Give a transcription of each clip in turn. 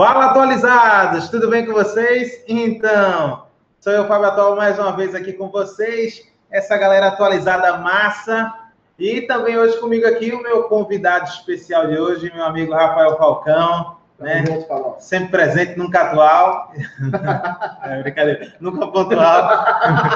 Fala atualizados, tudo bem com vocês? Então, sou eu, Fábio Atual, mais uma vez aqui com vocês, essa galera atualizada massa. E também hoje comigo aqui o meu convidado especial de hoje, meu amigo Rafael Falcão, né? Sempre presente, nunca atual. é, brincadeira, nunca pontual.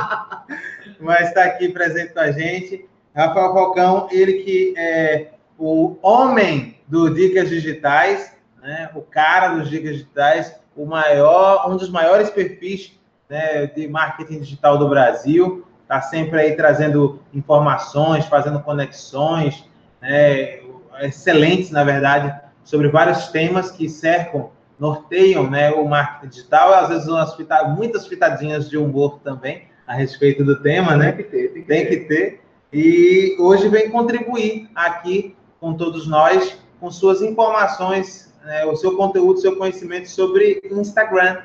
Mas está aqui presente com a gente. Rafael Falcão, ele que é o homem do Dicas Digitais, né? o cara dos dicas digitais, o maior, um dos maiores perfis né, de marketing digital do Brasil, está sempre aí trazendo informações, fazendo conexões, né, excelentes, na verdade, sobre vários temas que cercam, norteiam né, o marketing digital, às vezes umas muitas fitadinhas de humor também a respeito do tema, né? Tem que ter, tem que, tem que ter. E hoje vem contribuir aqui com todos nós, com suas informações né, o seu conteúdo, o seu conhecimento sobre Instagram.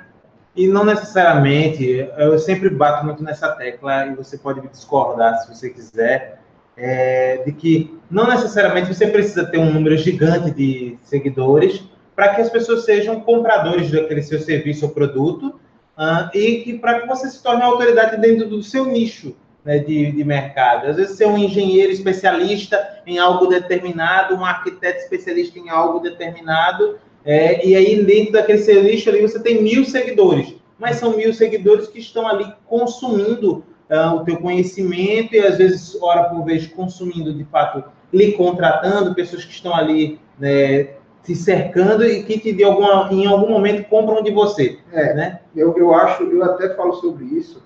E não necessariamente, eu sempre bato muito nessa tecla, e você pode discordar se você quiser, é, de que não necessariamente você precisa ter um número gigante de seguidores para que as pessoas sejam compradores daquele seu serviço ou produto uh, e que para que você se torne autoridade dentro do seu nicho né, de, de mercado. Às vezes, ser um engenheiro especialista em algo determinado, um arquiteto especialista em algo determinado, é, e aí dentro daquele seu nicho ali você tem mil seguidores, mas são mil seguidores que estão ali consumindo uh, o teu conhecimento e às vezes, hora por vez, consumindo de fato, lhe contratando, pessoas que estão ali né, te cercando e que te, de alguma, em algum momento compram de você. É, né? eu, eu acho, eu até falo sobre isso,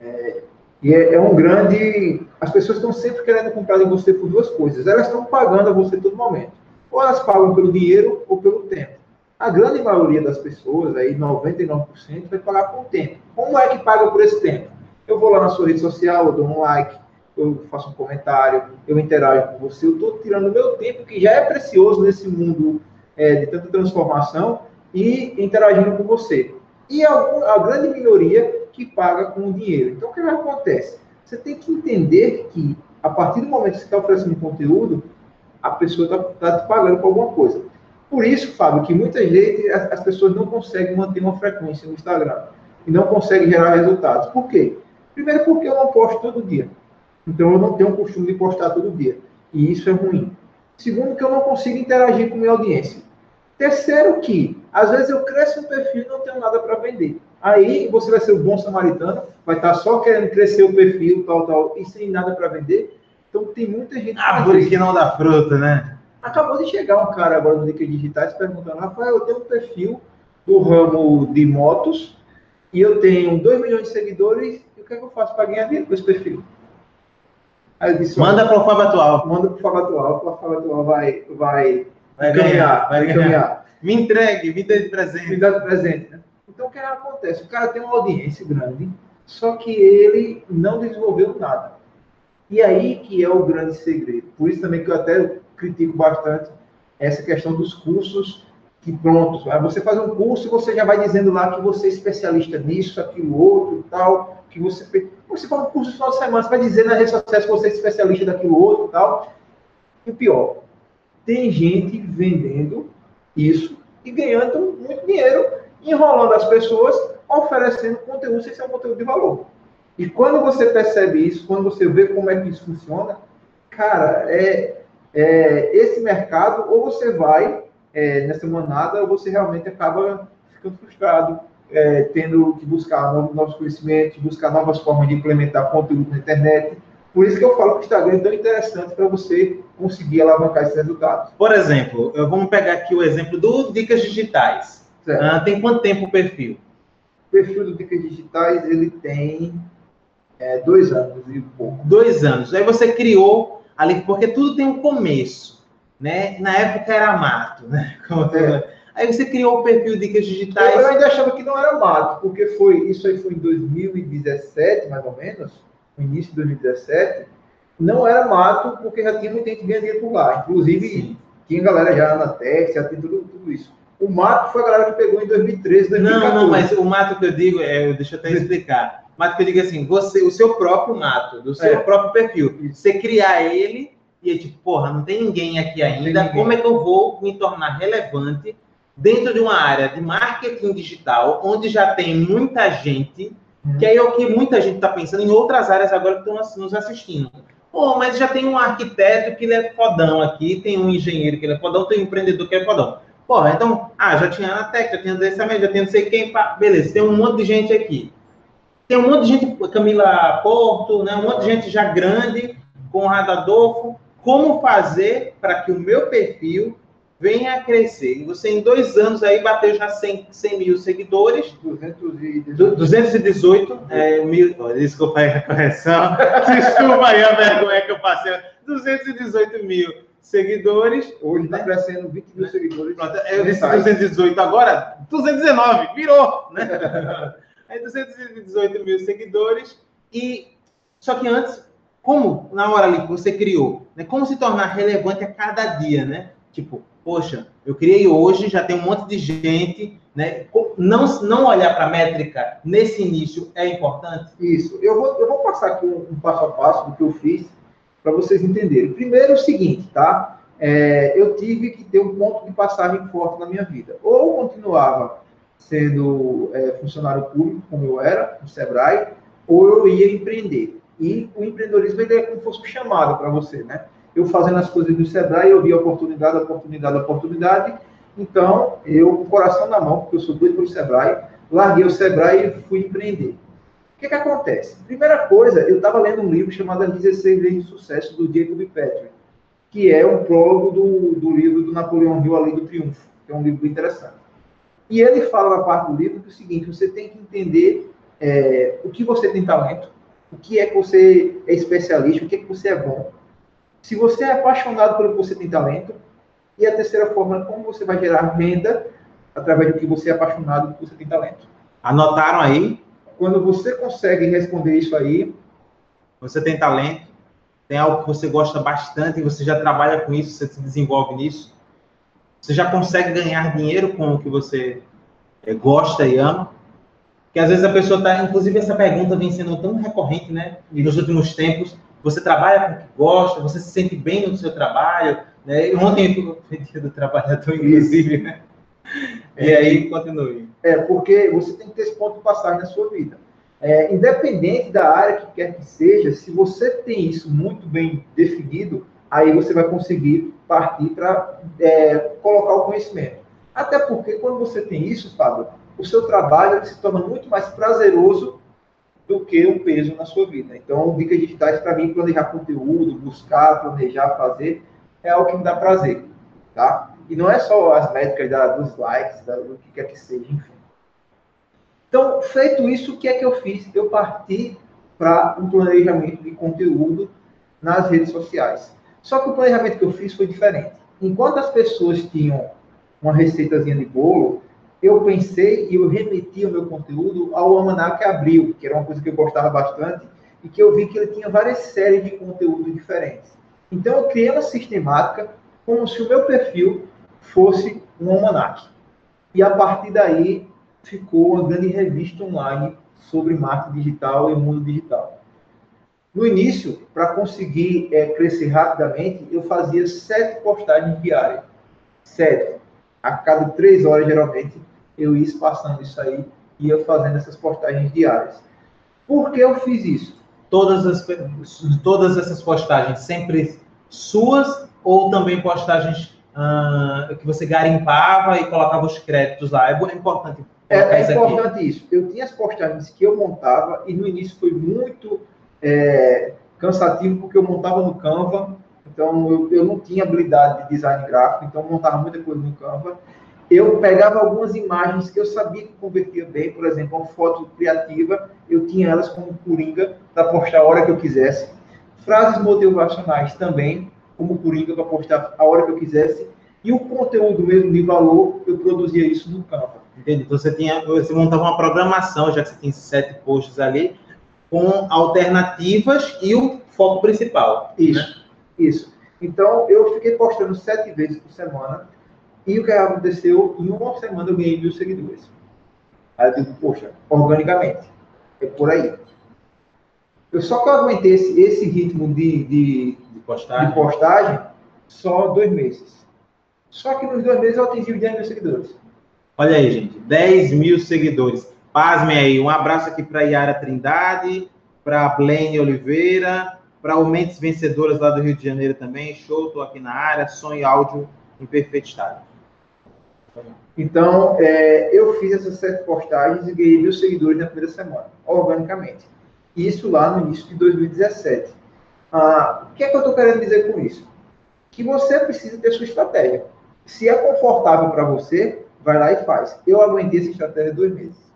é, e é, é, um grande. As pessoas estão sempre querendo comprar de você por duas coisas. Elas estão pagando a você todo momento. Ou elas pagam pelo dinheiro ou pelo tempo. A grande maioria das pessoas, aí 99%, vai pagar com o tempo. Como é que paga por esse tempo? Eu vou lá na sua rede social, eu dou um like, eu faço um comentário, eu interajo com você, eu estou tirando meu tempo, que já é precioso nesse mundo é, de tanta transformação, e interagindo com você. E a, a grande minoria que paga com o dinheiro. Então, o que acontece? Você tem que entender que, a partir do momento que você está oferecendo conteúdo, a pessoa está tá te pagando por alguma coisa. Por isso, Fábio, que muita gente, as, as pessoas não conseguem manter uma frequência no Instagram e não conseguem gerar resultados. Por quê? Primeiro, porque eu não posto todo dia. Então, eu não tenho o costume de postar todo dia. E isso é ruim. Segundo, que eu não consigo interagir com minha audiência. Terceiro, que às vezes eu cresço um perfil e não tenho nada para vender. Aí você vai ser o bom samaritano, vai estar só querendo crescer o perfil, tal, tal, e sem nada para vender. Então tem muita gente. Árvore que não dá fruta, né? Acabou de chegar um cara agora no Dicas Digitais perguntando: Rafael, eu tenho um perfil do ramo de motos e eu tenho 2 milhões de seguidores, e o que, é que eu faço para ganhar dinheiro com esse perfil? Aí eu disse: manda para o Fábio Atual. Manda para o Fábio Atual, o Fábio Atual vai, vai, vai ganhar. Vai ganhar. Me entregue, me dê de presente. Me dá de presente, né? Então, o que acontece? O cara tem uma audiência grande, só que ele não desenvolveu nada. E aí que é o grande segredo. Por isso também que eu até critico bastante essa questão dos cursos que prontos. Você faz um curso e você já vai dizendo lá que você é especialista nisso, aquilo, outro tal, que você você faz um curso só de semana, você vai dizer nas redes sociais que você é especialista daquilo outro tal. E o pior, tem gente vendendo isso e ganhando muito dinheiro enrolando as pessoas, oferecendo conteúdo sem ser um conteúdo de valor. E quando você percebe isso, quando você vê como é que isso funciona, cara, é, é esse mercado, ou você vai é, nessa manada, ou você realmente acaba ficando frustrado, é, tendo que buscar novos, novos conhecimentos, buscar novas formas de implementar conteúdo na internet. Por isso que eu falo que o Instagram é tão interessante para você conseguir alavancar esses resultados. Por exemplo, vamos pegar aqui o exemplo do Dicas Digitais. Ah, tem quanto tempo o perfil? O perfil do Dicas Digitais, ele tem é, dois anos e pouco. Dois anos. Aí você criou ali, porque tudo tem um começo, né? Na época era mato, né? É. Aí você criou o perfil Dicas Digitais. Eu ainda achava que não era mato, porque foi isso aí foi em 2017, mais ou menos, no início de 2017. Não era mato, porque já tinha muita gente ganhando por lá. Inclusive, Sim. tinha galera já na Tech, já tem tudo, tudo isso. O mato foi a galera que pegou em 2013, 2014. Não, não, mas o mato que eu digo, é, deixa eu até explicar. O mato que eu digo é assim, você, o seu próprio mato, do seu é. próprio perfil. Você criar ele e é tipo, porra, não tem ninguém aqui ainda, ninguém. como é que eu vou me tornar relevante dentro de uma área de marketing digital, onde já tem muita gente, que aí é o que muita gente está pensando em outras áreas agora que estão nos assistindo. Pô, mas já tem um arquiteto que ele é fodão aqui, tem um engenheiro que ele é fodão, tem um empreendedor que é fodão. Porra, então, ah, já tinha a Tech, já tinha DSM, já tinha não sei quem, pá, beleza, tem um monte de gente aqui. Tem um monte de gente, Camila Porto, né, um monte de gente já grande, Conrado Adolfo. Como fazer para que o meu perfil venha a crescer? E você, em dois anos, aí bateu já 100, 100 mil seguidores. 218. 218 é, mil. Desculpa aí a correção. Desculpa aí a vergonha que eu passei. 218 mil seguidores. Hoje está crescendo 20 mil seguidores. Pronto, eu disse 218 agora, 219, virou, né? Aí 218 mil seguidores. E só que antes, como na hora ali que você criou, né? Como se tornar relevante a cada dia, né? Tipo, poxa, eu criei hoje, já tem um monte de gente, né? Não, não olhar para a métrica nesse início é importante? Isso. Eu vou, eu vou passar aqui um, um passo a passo do que eu fiz para vocês entenderem. Primeiro é o seguinte, tá? É, eu tive que ter um ponto de passagem forte na minha vida. Ou continuava sendo é, funcionário público, como eu era, no Sebrae, ou eu ia empreender. E o empreendedorismo ele é como se fosse um chamado para você, né? Eu fazendo as coisas do Sebrae, eu vi oportunidade, oportunidade, oportunidade. Então, eu, coração na mão, porque eu sou doido pelo Sebrae, larguei o Sebrae e fui empreender. O que, que acontece? Primeira coisa, eu estava lendo um livro chamado As 16 Leis de Sucesso, do Jacob Patrick, que é um prólogo do, do livro do Napoleão Hill, A Lei do Triunfo, que é um livro interessante. E ele fala na parte do livro que é o seguinte, você tem que entender é, o que você tem talento, o que é que você é especialista, o que é que você é bom. Se você é apaixonado pelo que você tem talento, e a terceira forma, como você vai gerar renda através do que você é apaixonado, do que você tem talento. Anotaram aí? Quando você consegue responder isso aí, você tem talento, tem algo que você gosta bastante, e você já trabalha com isso, você se desenvolve nisso, você já consegue ganhar dinheiro com o que você é, gosta e ama. Que às vezes a pessoa está, inclusive essa pergunta vem sendo tão recorrente, né? Nos últimos tempos, você trabalha com o que gosta, você se sente bem no seu trabalho, né? Ontem foi dia do trabalhador, inclusive, né? E aí, continue. É, porque você tem que ter esse ponto de passagem na sua vida. É, independente da área que quer que seja, se você tem isso muito bem definido, aí você vai conseguir partir para é, colocar o conhecimento. Até porque quando você tem isso, Fábio, o seu trabalho se torna muito mais prazeroso do que um peso na sua vida. Então, dicas digitais, para mim, planejar conteúdo, buscar, planejar, fazer, é algo que me dá prazer, tá? E não é só as métricas da, dos likes, da, do que quer que seja, enfim. Então, feito isso, o que é que eu fiz? Eu parti para um planejamento de conteúdo nas redes sociais. Só que o planejamento que eu fiz foi diferente. Enquanto as pessoas tinham uma receitazinha de bolo, eu pensei e eu remeti o meu conteúdo ao Almanac Abril, que era uma coisa que eu gostava bastante, e que eu vi que ele tinha várias séries de conteúdo diferentes. Então eu criei uma sistemática como se o meu perfil fosse um almanac. E a partir daí ficou uma grande revista online sobre marketing digital e mundo digital. No início, para conseguir é, crescer rapidamente, eu fazia sete postagens diárias. Sete. A cada três horas, geralmente, eu ia passando isso aí e ia fazendo essas postagens diárias. Por que eu fiz isso? Todas, as, todas essas postagens sempre suas ou também postagens uh, que você garimpava e colocava os créditos lá? É importante. É, é importante aqui. isso. Eu tinha as postagens que eu montava e no início foi muito é, cansativo porque eu montava no Canva, então eu, eu não tinha habilidade de design gráfico, então eu montava muita coisa no Canva. Eu pegava algumas imagens que eu sabia que convertia bem, por exemplo, uma foto criativa, eu tinha elas como coringa para postar a hora que eu quisesse. Frases motivacionais também, como coringa para postar a hora que eu quisesse. E o conteúdo mesmo de valor, eu produzia isso no Canva. Entendi. Então você tinha, você montava uma programação, já que você tem sete posts ali, com alternativas e o foco principal. Isso, né? isso. Então, eu fiquei postando sete vezes por semana e o que aconteceu, em uma semana eu ganhei mil seguidores. Aí eu digo, poxa, organicamente, é por aí. Eu só que eu aguentei esse, esse ritmo de, de, postagem. de postagem só dois meses. Só que nos dois meses eu atingi os 10 mil seguidores. Olha aí, gente, 10 mil seguidores. Pasmem aí, um abraço aqui para Yara Trindade, para Blaine Oliveira, para o Mentes Vencedoras lá do Rio de Janeiro também. Show, estou aqui na área, som e áudio em perfeito estado. Então, é, eu fiz essas sete postagens e ganhei mil seguidores na primeira semana, organicamente. Isso lá no início de 2017. Ah, o que é que eu estou querendo dizer com isso? Que você precisa ter sua estratégia. Se é confortável para você, vai lá e faz. Eu aguentei essa estratégia dois meses.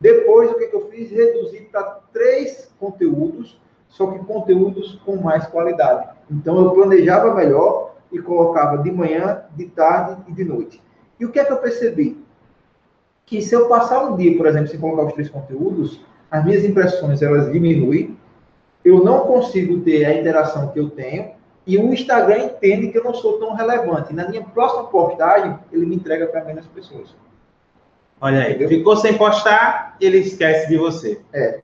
Depois, o que, é que eu fiz? Reduzi para três conteúdos, só que conteúdos com mais qualidade. Então, eu planejava melhor e colocava de manhã, de tarde e de noite. E o que é que eu percebi? Que se eu passar um dia, por exemplo, sem colocar os três conteúdos, as minhas impressões elas diminuem, eu não consigo ter a interação que eu tenho, e o Instagram entende que eu não sou tão relevante. Na minha próxima postagem, ele me entrega para menos pessoas. Olha aí, Entendeu? ficou sem postar, ele esquece de você. É.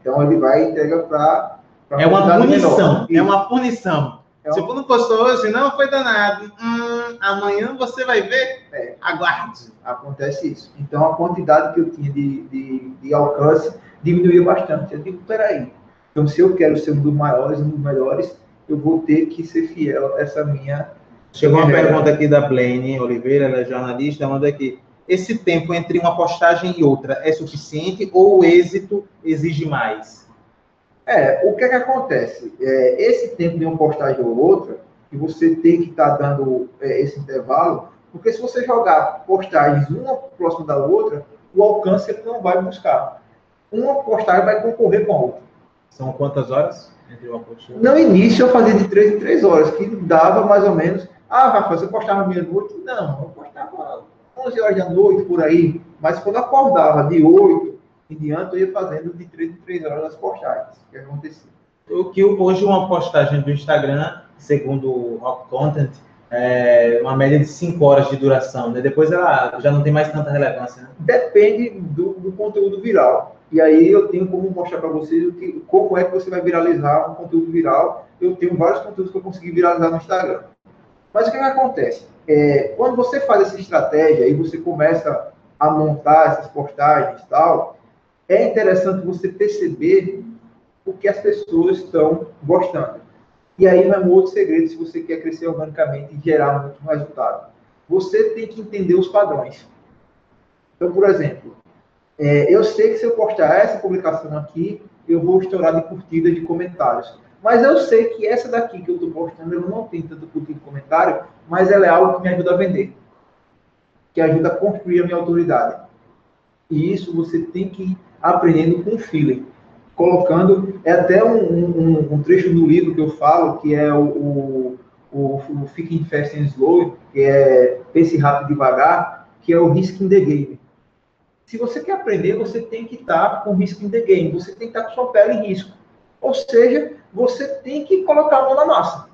Então ele vai e entrega para. É uma punição. É uma punição. É Se você não postou hoje, não foi danado. Hum, amanhã você vai ver. É. Aguarde. Acontece isso. Então a quantidade que eu tinha de, de, de alcance diminuiu bastante. Eu digo, peraí. Então, se eu quero ser um dos maiores, um dos melhores, eu vou ter que ser fiel a essa minha. Chegou uma pergunta aqui da Blaine Oliveira, ela é jornalista, manda aqui. Esse tempo entre uma postagem e outra é suficiente ou o êxito exige mais? É, o que é que acontece? É, esse tempo de uma postagem ou outra, que você tem que estar tá dando é, esse intervalo, porque se você jogar postagens uma próxima da outra, o alcance ele não vai buscar. Uma postagem vai concorrer com a outra. São quantas horas entre uma postagem? No início eu fazia de três em três horas, que dava mais ou menos. Ah, Rafa, você postava meia-noite? Não, eu postava 11 horas da noite por aí. Mas quando acordava de 8, em diante, eu ia fazendo de 3 em 3 horas as postagens que acontecia. O que hoje uma postagem do Instagram, segundo o Rock Content, é uma média de 5 horas de duração, né? Depois ela já não tem mais tanta relevância, né? Depende do, do conteúdo viral. E aí eu tenho como mostrar para vocês o que, como é que você vai viralizar um conteúdo viral. Eu tenho vários conteúdos que eu consegui viralizar no Instagram. Mas o que, que acontece? É, quando você faz essa estratégia e você começa a montar essas postagens e tal, é interessante você perceber o que as pessoas estão gostando. E aí vai um outro segredo se você quer crescer organicamente e gerar muito resultado. Você tem que entender os padrões. Então, por exemplo, é, eu sei que se eu postar essa publicação aqui, eu vou estourar de curtida de comentários. Mas eu sei que essa daqui que eu estou postando, eu não tem tanto curtida de comentário, mas ela é algo que me ajuda a vender. Que ajuda a construir a minha autoridade. E isso você tem que aprendendo com feeling. Colocando, é até um, um, um, trecho do livro que eu falo, que é o, o, o, o Fast and Slow, que é Pense Rápido Devagar, que é o Risk in the Game. Se você quer aprender, você tem que estar com Risk in the Game, você tem que estar com sua pele em risco. Ou seja, você tem que colocar a mão na massa.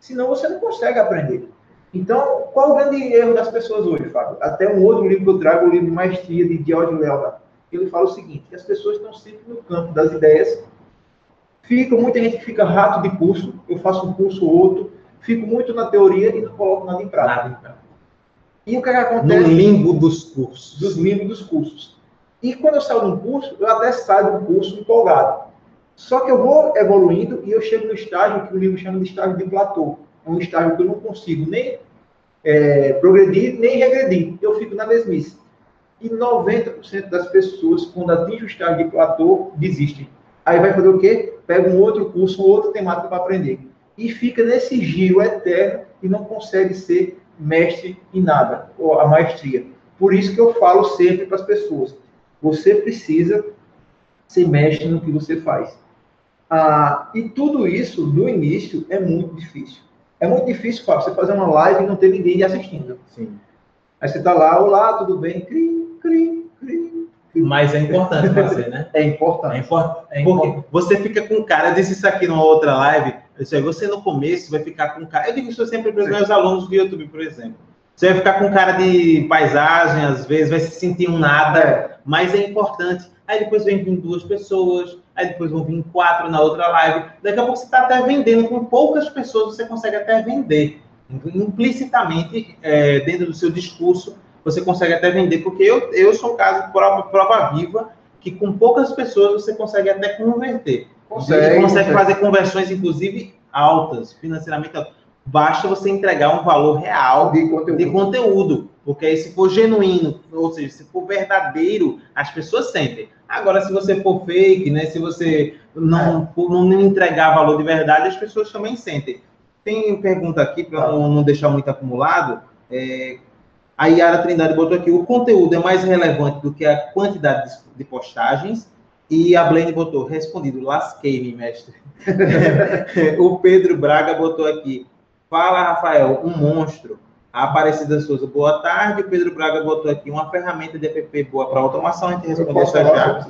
Senão você não consegue aprender. Então, qual o grande erro das pessoas hoje, Fábio? Até um outro livro que eu trago, o livro Maestria, de George Leonard ele fala o seguinte, as pessoas estão sempre no campo das ideias, fica, muita gente fica rato de curso, eu faço um curso ou outro, fico muito na teoria e não coloco nada em prática. Nada E o que, é que acontece? No limbo dos cursos. Dos limbo dos cursos. E quando eu saio de um curso, eu até saio do curso empolgado. Só que eu vou evoluindo e eu chego no estágio que o livro chama de estágio de platô. É um estágio que eu não consigo nem é, progredir, nem regredir. Eu fico na mesmice. E 90% das pessoas, quando atingem o estágio de platô, desistem. Aí vai fazer o quê? Pega um outro curso, uma outra temática para aprender. E fica nesse giro eterno e não consegue ser mestre em nada, ou a maestria. Por isso que eu falo sempre para as pessoas: você precisa ser mestre no que você faz. Ah, e tudo isso, no início, é muito difícil. É muito difícil, Fábio, você fazer uma live e não ter ninguém assistindo. Sim. Aí você está lá, olá, tudo bem? Cri, cri, cri, Mas é importante fazer, né? É importante. É, import... é importante. Porque você fica com cara, disse isso aqui numa outra live, disse, você no começo vai ficar com cara. Eu digo isso sempre para os meus alunos do YouTube, por exemplo. Você vai ficar com cara de paisagem, às vezes, vai se sentir um nada, mas é importante. Aí depois vem vir duas pessoas, aí depois vão vir quatro na outra live. Daqui a pouco você está até vendendo, com poucas pessoas você consegue até vender. Implicitamente, é, dentro do seu discurso, você consegue até vender, porque eu, eu sou um caso prova, prova viva, que com poucas pessoas você consegue até converter. Consegue, você consegue fazer conversões, inclusive, altas, financeiramente altas. Basta você entregar um valor real de conteúdo. de conteúdo. Porque aí, se for genuíno, ou seja, se for verdadeiro, as pessoas sentem. Agora, se você for fake, né? Se você não, é. não entregar valor de verdade, as pessoas também sentem. Tem pergunta aqui, para não, não, deixar muito acumulado. É, a Yara Trindade botou aqui: o conteúdo é mais relevante do que a quantidade de postagens. E a Blaine botou, respondido, lasquei-me, mestre. o Pedro Braga botou aqui: fala, Rafael, um monstro. A Aparecida Souza, boa tarde. O Pedro Braga botou aqui uma ferramenta de app boa para automação. A gente respondeu isso já.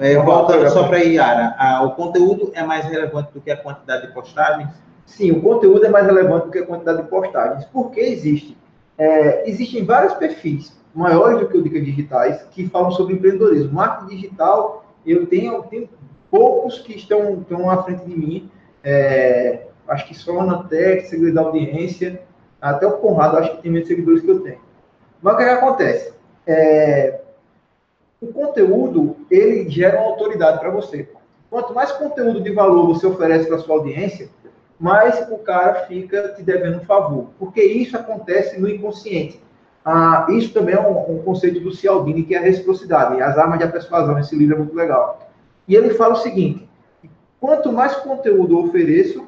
É, volta só para Yara. Ah, o conteúdo é mais relevante do que a quantidade de postagens? Sim, o conteúdo é mais relevante do que a quantidade de postagens. Por que existe? É, existem vários perfis maiores do que o Dicas Digitais que falam sobre empreendedorismo. Marketing digital, eu tenho, tenho poucos que estão, estão à frente de mim. É, acho que só na Tech, Segredo da Audiência, até o Conrado, acho que tem menos seguidores que eu tenho. Mas o que, é que acontece? É, o conteúdo, ele gera uma autoridade para você. Quanto mais conteúdo de valor você oferece para sua audiência, mais o cara fica te devendo um favor. Porque isso acontece no inconsciente. Ah, isso também é um, um, conceito do Cialdini, que é a reciprocidade. As armas de persuasão, esse livro é muito legal. E ele fala o seguinte, quanto mais conteúdo eu ofereço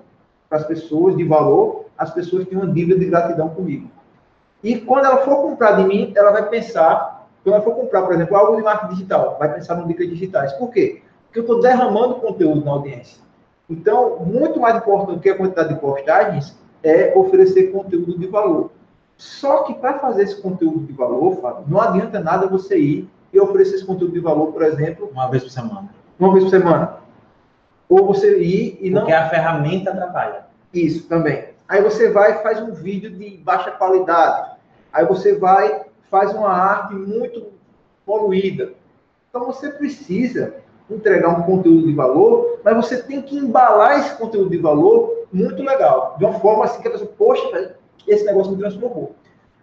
para as pessoas de valor, as pessoas têm uma dívida de gratidão comigo. E quando ela for comprar de mim, ela vai pensar, quando ela for comprar, por exemplo, algo de marketing digital, vai pensar no dicas digitais. Por quê? Porque eu estou derramando conteúdo na audiência. Então, muito mais importante do que a quantidade de postagens é oferecer conteúdo de valor. Só que para fazer esse conteúdo de valor, Fábio, não adianta nada você ir e oferecer esse conteúdo de valor, por exemplo, uma vez por semana. Uma vez por semana. Ou você ir e não. Porque a ferramenta atrapalha. Isso também. Aí você vai e faz um vídeo de baixa qualidade. Aí você vai faz uma arte muito poluída. Então você precisa entregar um conteúdo de valor, mas você tem que embalar esse conteúdo de valor muito legal, de uma forma assim que a pessoa, poxa, esse negócio me transformou.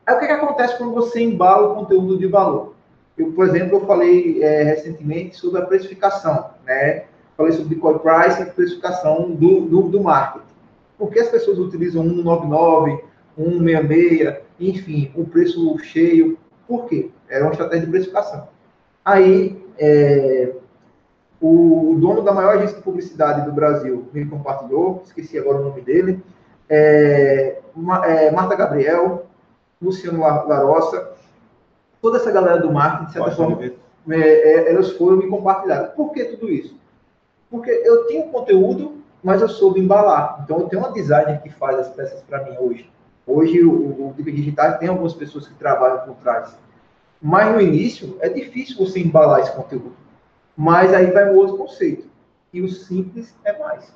Aí o que, que acontece quando você embala o conteúdo de valor? Eu, por exemplo, eu falei é, recentemente sobre a precificação, né? Falei sobre Bitcoin Price e precificação do, do, do marketing. Por que as pessoas utilizam 199, 166, enfim, o preço cheio? Por quê? Era uma estratégia de precificação. Aí, é, o dono da maior agência de publicidade do Brasil me compartilhou, esqueci agora o nome dele, é, é, Marta Gabriel, Luciano Larossa, toda essa galera do marketing, de certa Pode forma, é, é, elas foram me compartilhar. Por que tudo isso? Porque eu tinha conteúdo mas eu soube embalar. Então, eu tenho uma designer que faz as peças para mim hoje. Hoje, o, o Digital tem algumas pessoas que trabalham por trás. Mas no início, é difícil você embalar esse conteúdo. Mas aí vai um outro conceito. E o simples é mais.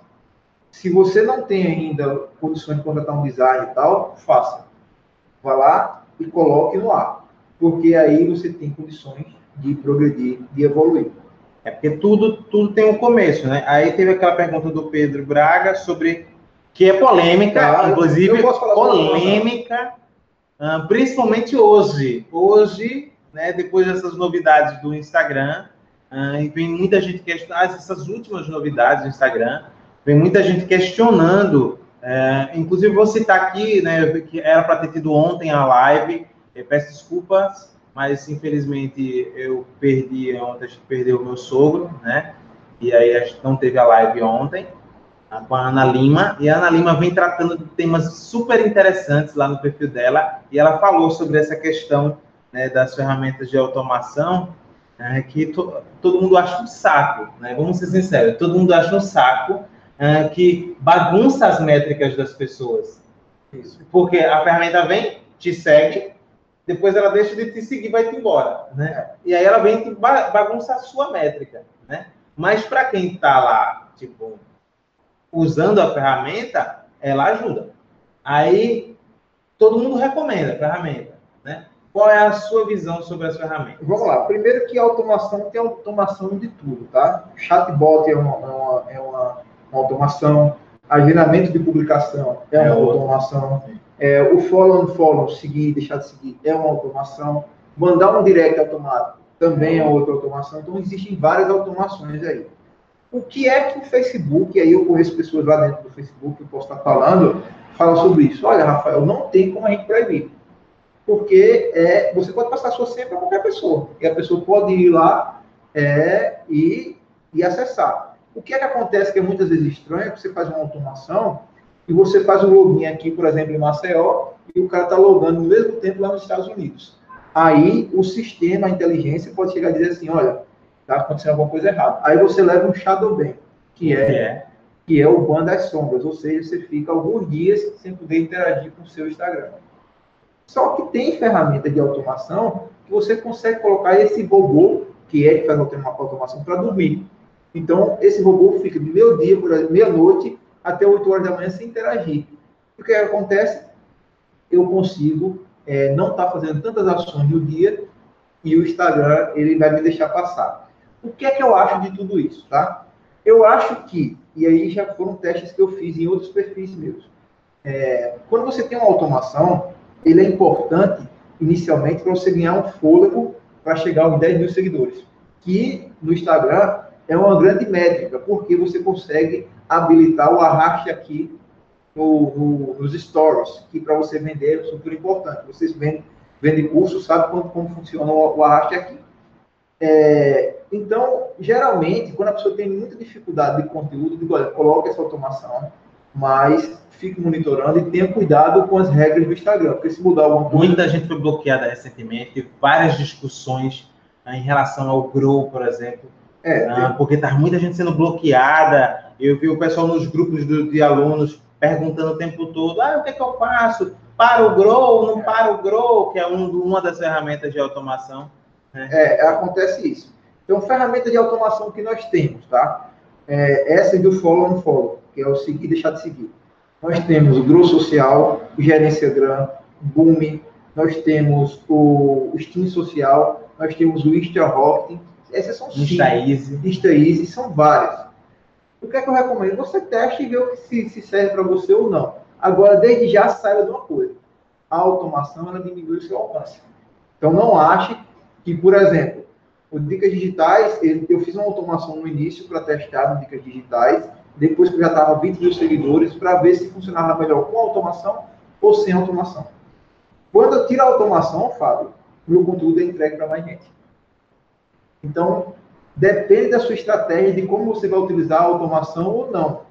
Se você não tem ainda condições de contratar um design e tal, faça. Vá lá e coloque no ar. Porque aí você tem condições de progredir, de evoluir. É porque tudo, tudo tem um começo, né? Aí teve aquela pergunta do Pedro Braga sobre que é polêmica, ah, inclusive polêmica, uh, principalmente hoje. Hoje, né, depois dessas novidades do Instagram, uh, e vem muita gente questionando essas últimas novidades do Instagram, vem muita gente questionando. Uh, inclusive, vou citar aqui, né, que era para ter tido ontem a live. peço desculpas mas infelizmente eu perdi ontem, a gente perdeu o meu sogro, né? E aí a gente não teve a live ontem com a Ana Lima, e a Ana Lima vem tratando de temas super interessantes lá no perfil dela, e ela falou sobre essa questão né, das ferramentas de automação, né, que to, todo mundo acha um saco, né? Vamos ser sinceros, todo mundo acha um saco é, que bagunça as métricas das pessoas. Isso. Porque a ferramenta vem, te segue, depois ela deixa de te seguir, vai te embora, né? E aí ela vem bagunçar a sua métrica, né? Mas para quem está lá, tipo, usando a ferramenta, ela ajuda. Aí todo mundo recomenda a ferramenta, né? Qual é a sua visão sobre as ferramentas? Vamos lá. Primeiro que a automação tem automação de tudo, tá? Chatbot é uma, é uma, é uma, uma automação, agendamento de publicação é uma é automação. É, o follow and follow, seguir, deixar de seguir, é uma automação. Mandar um direct automático também é outra automação. Então, existem várias automações aí. O que é que o Facebook, aí eu conheço pessoas lá dentro do Facebook que eu posso estar falando, fala sobre isso. Olha, Rafael, não tem como a gente proibir. Porque é, você pode passar a sua senha para qualquer pessoa. E a pessoa pode ir lá é, e, e acessar. O que é que acontece que é muitas vezes estranho é que você faz uma automação e você faz um login aqui, por exemplo, em Maceió, e o cara está logando no mesmo tempo lá nos Estados Unidos. Aí o sistema, a inteligência pode chegar e dizer assim, olha, está acontecendo alguma coisa errada. Aí você leva um shadow ban, que é, é, que é o ban das sombras, ou seja, você fica alguns dias sem poder interagir com o seu Instagram. Só que tem ferramenta de automação que você consegue colocar esse robô, que é que faz a automação, para dormir. Então, esse robô fica de meio-dia, meia-noite, até 8 horas da manhã sem interagir. O que acontece? Eu consigo é, não estar tá fazendo tantas ações no dia e o Instagram ele vai me deixar passar. O que é que eu acho de tudo isso, tá? Eu acho que, e aí já foram testes que eu fiz em outros perfis meus, é, quando você tem uma automação, ele é importante inicialmente para você ganhar um fôlego para chegar aos 10 mil seguidores, que no Instagram é uma grande métrica, porque você consegue habilitar o arraste aqui no, no, nos stories, que para você vender é super importante. Vocês vendem, vendem curso, sabe como, como funciona o, o arraste aqui. É, então, geralmente, quando a pessoa tem muita dificuldade de conteúdo, coloque essa automação, mas fique monitorando e tenha cuidado com as regras do Instagram, porque se mudar alguma coisa... Muita gente foi bloqueada recentemente, várias discussões né, em relação ao Grow, por exemplo, é, ah, porque está muita gente sendo bloqueada. Eu vi o pessoal nos grupos do, de alunos perguntando o tempo todo: ah, o que é que eu faço? Para o Grow, não para o Grow, que é um, uma das ferramentas de automação. Né? É, acontece isso. Então, ferramenta de automação que nós temos, tá? É, essa do follow and follow, que é o seguir e deixar de seguir. Nós temos o Grow Social, o Gerenciagram, Boom, nós temos o, Steam Social, nós temos o Insta Rocking, essas são cinco. Insta Easy. Insta Easy, são várias. O que é que eu recomendo? Você teste e vê o que se, se serve para você ou não. Agora, desde já, saiba de uma coisa. A automação, ela diminui o seu alcance. Então, não ache que, por exemplo, o Dicas Digitais, eu fiz uma automação no início para testar no Dicas Digitais, depois que eu já estava 20 mil seguidores, para ver se funcionava melhor com automação ou sem automação. Quando eu tiro a automação, Fábio, meu conteúdo é entregue para mais gente. Então, depende da sua estratégia de como você vai utilizar a automação ou não.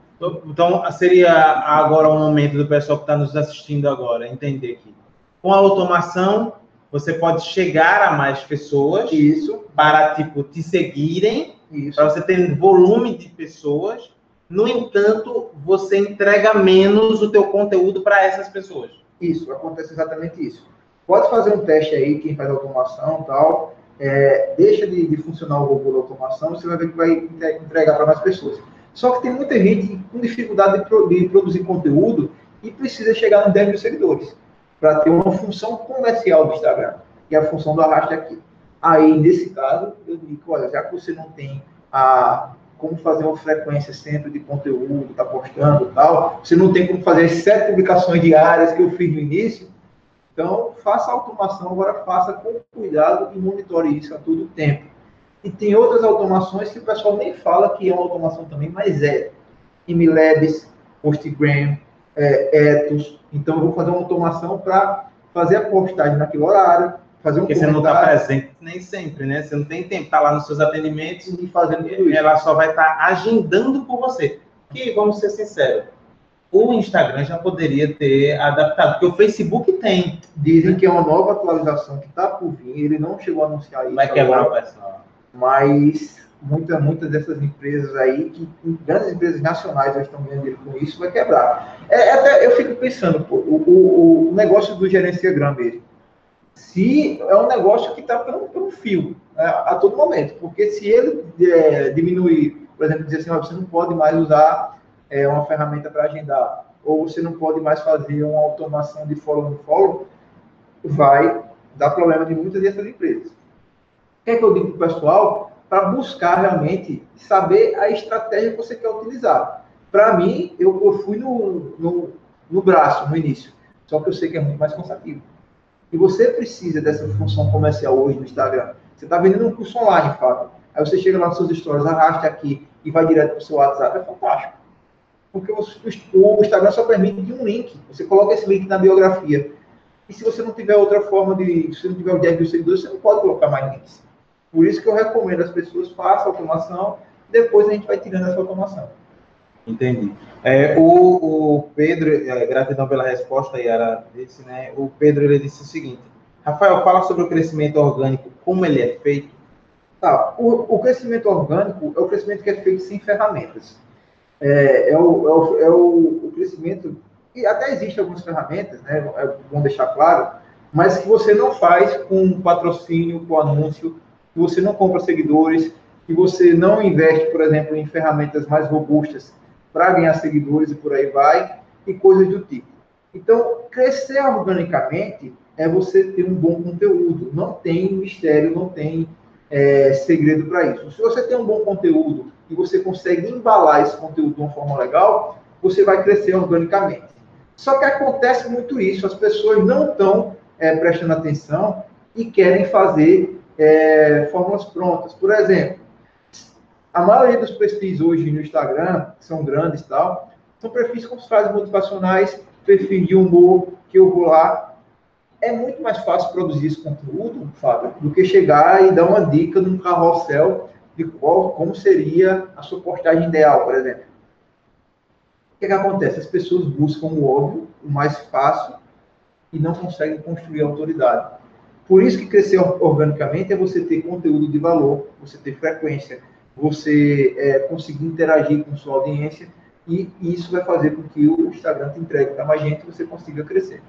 Então, seria agora o momento do pessoal que está nos assistindo agora entender que com a automação você pode chegar a mais pessoas isso. para tipo te seguirem para você ter volume de pessoas. No entanto você entrega menos o teu conteúdo para essas pessoas. Isso acontece exatamente isso. Pode fazer um teste aí quem faz automação tal é, deixa de, de, funcionar o robô da automação, você vai ver que vai entregar para mais pessoas. Só que tem muita gente com dificuldade de, pro, de produzir conteúdo e precisa chegar nos 10 mil seguidores para ter uma função comercial do Instagram, que é a função do arraste aqui. Aí, nesse caso, eu digo, olha, já que você não tem a como fazer uma frequência sempre de conteúdo, tá postando tal, você não tem como fazer as sete publicações diárias que eu fiz no início, então, faça a automação, agora faça com cuidado e monitore isso a todo tempo. E tem outras automações que o pessoal nem fala que é uma automação também, mas é. Imlabs, Postgram, é, Ethos. Então, eu vou fazer uma automação para fazer a postagem naquele horário, fazer um Porque você não está presente nem sempre, né? Você não tem tempo, está lá nos seus atendimentos e fazendo tudo isso. Ela só vai estar tá agendando por você. Que, vamos ser sinceros, o Instagram já poderia ter adaptado, porque o Facebook tem. Dizem que é uma nova atualização que está por vir, ele não chegou a anunciar isso. Vai quebrar o pessoal. Mas muitas muita dessas empresas aí, que grandes empresas nacionais já estão ganhando dinheiro com isso, vai quebrar. É, até eu fico pensando, pô, o, o, o negócio do gerenciagram mesmo. Se é um negócio que está pelo, pelo fio, né, a todo momento, porque se ele é, diminuir, por exemplo, dizer assim, ó, você não pode mais usar é, uma ferramenta para agendar, ou você não pode mais fazer uma automação de follow no follow, vai dar problema de muitas dessas empresas. O que é que eu digo para o pessoal? Para buscar realmente saber a estratégia que você quer utilizar. Para mim, eu, fui no, no, no, braço no início, só que eu sei que é muito mais cansativo. e você precisa dessa função comercial hoje no Instagram, você está vendendo um curso online, Fábio, aí você chega lá nos seus stories, arrasta aqui e vai direto para o seu WhatsApp, é fantástico. Porque o Instagram só permite um link. Você coloca esse link na biografia. E se você não tiver outra forma de. Se não tiver o 10 mil seguidores, você não pode colocar mais links. Por isso que eu recomendo as pessoas façam automação, depois a gente vai tirando essa automação. Entendi. É, o, o, Pedro, é, gratidão pela resposta, Yara, disse, né? O Pedro ele disse o seguinte: Rafael, fala sobre o crescimento orgânico, como ele é feito. Tá, o, o crescimento orgânico é o crescimento que é feito sem ferramentas. É, é, o, é, o, é o, o crescimento, e até existem algumas ferramentas, né? É bom deixar claro, mas que você não faz com patrocínio, com anúncio, que você não compra seguidores, que você não investe, por exemplo, em ferramentas mais robustas para ganhar seguidores e por aí vai, e coisas do tipo. Então, crescer organicamente é você ter um bom conteúdo. Não tem mistério, não tem é, segredo para isso. Se você tem um bom conteúdo e você consegue embalar esse conteúdo de uma forma legal, você vai crescer organicamente. Só que acontece muito isso, as pessoas não estão é, prestando atenção e querem fazer é, fórmulas prontas. Por exemplo, a maioria dos perfis hoje no Instagram, que são grandes e tal, são perfis com frases motivacionais, perfil de humor, que eu vou lá. É muito mais fácil produzir esse conteúdo, Fábio, do que chegar e dar uma dica num carrossel de qual, como seria a sua postagem ideal, por exemplo. O que, que acontece? As pessoas buscam o óbvio, o mais fácil, e não conseguem construir autoridade. Por isso que crescer organicamente é você ter conteúdo de valor, você ter frequência, você é, conseguir interagir com sua audiência e isso vai fazer com que o Instagram te entregue para mais gente e você consiga crescer.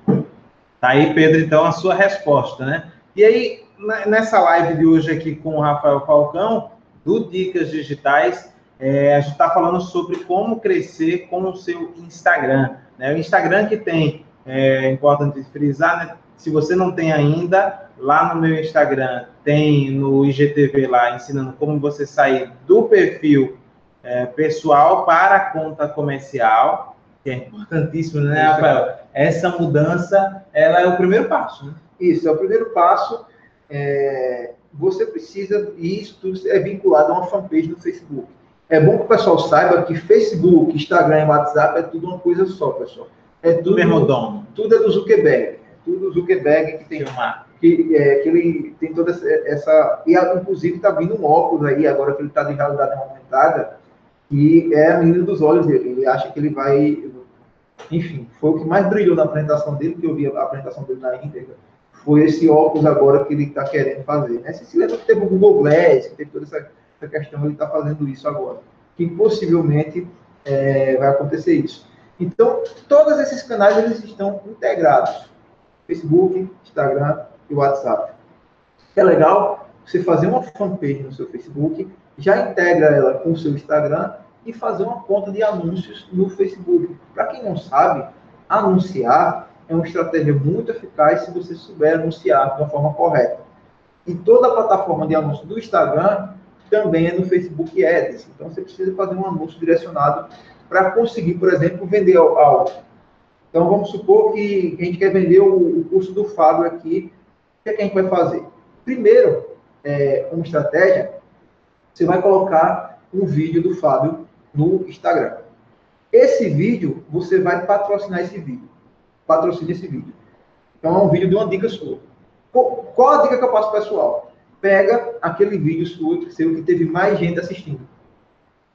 Tá aí, Pedro, então, a sua resposta, né? E aí, nessa live de hoje aqui com o Rafael Falcão, do Dicas Digitais, é, a gente está falando sobre como crescer com o seu Instagram. Né? O Instagram que tem, é importante frisar, né? se você não tem ainda, lá no meu Instagram tem no IGTV lá ensinando como você sair do perfil é, pessoal para a conta comercial, que é importantíssimo, né, Rafael? Essa mudança, ela é o primeiro passo, né? Isso, é o primeiro passo. É, você precisa, e isso é vinculado a uma fanpage no Facebook. É bom que o pessoal saiba que Facebook, Instagram e WhatsApp é tudo uma coisa só, pessoal. É tudo, mesmo dono. Tudo é do Zuckerberg. É tudo do Zuckerberg que tem uma que, é, que ele tem toda essa. E inclusive está vindo um óculos aí, agora que ele está de realidade aumentada, que é a menina dos olhos dele. Ele acha que ele vai. Enfim, foi o que mais brilhou na apresentação dele, que eu vi a apresentação dele na íntegra. Foi esse óculos agora que ele está querendo fazer. Né? Você se lembra que teve o Google Glass, que teve toda essa, essa questão, ele está fazendo isso agora. Que possivelmente é, vai acontecer isso. Então, todos esses canais eles estão integrados. Facebook, Instagram, e WhatsApp. É legal você fazer uma fanpage no seu Facebook, já integra ela com o seu Instagram e fazer uma conta de anúncios no Facebook. Para quem não sabe, anunciar é uma estratégia muito eficaz se você souber anunciar de uma forma correta. E toda a plataforma de anúncio do Instagram também é no Facebook Ads. Então você precisa fazer um anúncio direcionado para conseguir, por exemplo, vender algo. Então vamos supor que a gente quer vender o, curso do Fábio aqui que, é que a gente vai fazer? Primeiro, é, uma estratégia, você vai colocar um vídeo do Fábio no Instagram. Esse vídeo, você vai patrocinar esse vídeo. Patrocina esse vídeo. Então, é um vídeo de uma dica sua. Qual a dica que eu passo pessoal? Pega aquele vídeo seu, seu que teve mais gente assistindo.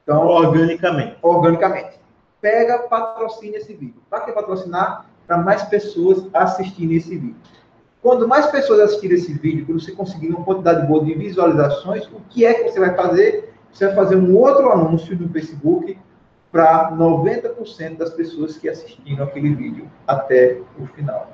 Então, organicamente. Organicamente. Pega, patrocina esse vídeo. Para que patrocinar? Para mais pessoas assistirem esse vídeo. Quando mais pessoas assistirem esse vídeo, quando você conseguir uma quantidade boa de visualizações, o que é que você vai fazer? Você vai fazer um outro anúncio no Facebook para 90% das pessoas que assistiram aquele vídeo até o final.